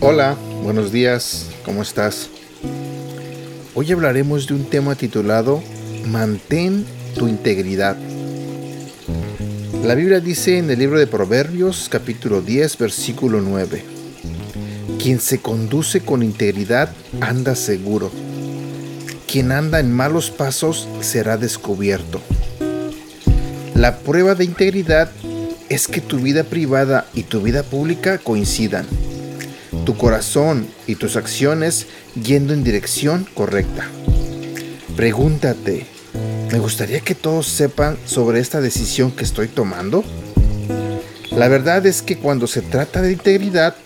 Hola, buenos días, ¿cómo estás? Hoy hablaremos de un tema titulado Mantén tu integridad. La Biblia dice en el libro de Proverbios capítulo 10 versículo 9, Quien se conduce con integridad anda seguro, quien anda en malos pasos será descubierto. La prueba de integridad es que tu vida privada y tu vida pública coincidan, tu corazón y tus acciones yendo en dirección correcta. Pregúntate, me gustaría que todos sepan sobre esta decisión que estoy tomando. La verdad es que cuando se trata de integridad,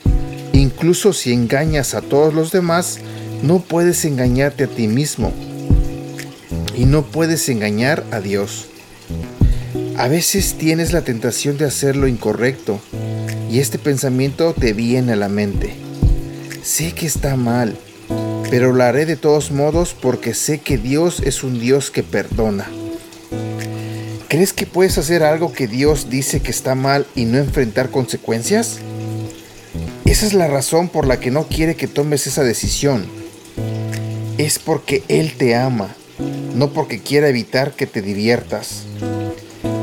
incluso si engañas a todos los demás, no puedes engañarte a ti mismo y no puedes engañar a Dios. A veces tienes la tentación de hacer lo incorrecto y este pensamiento te viene a la mente. Sé que está mal, pero lo haré de todos modos porque sé que Dios es un Dios que perdona. ¿Crees que puedes hacer algo que Dios dice que está mal y no enfrentar consecuencias? Esa es la razón por la que no quiere que tomes esa decisión. Es porque Él te ama, no porque quiera evitar que te diviertas.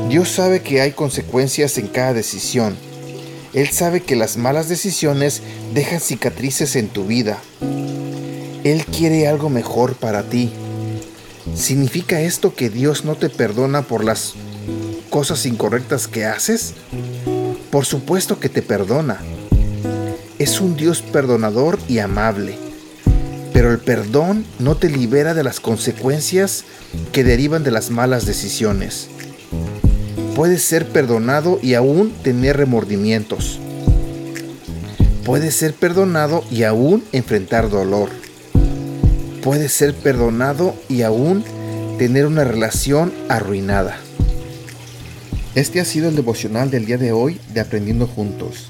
Dios sabe que hay consecuencias en cada decisión. Él sabe que las malas decisiones dejan cicatrices en tu vida. Él quiere algo mejor para ti. ¿Significa esto que Dios no te perdona por las cosas incorrectas que haces? Por supuesto que te perdona. Es un Dios perdonador y amable. Pero el perdón no te libera de las consecuencias que derivan de las malas decisiones. Puedes ser perdonado y aún tener remordimientos. Puedes ser perdonado y aún enfrentar dolor puede ser perdonado y aún tener una relación arruinada. Este ha sido el devocional del día de hoy de Aprendiendo Juntos.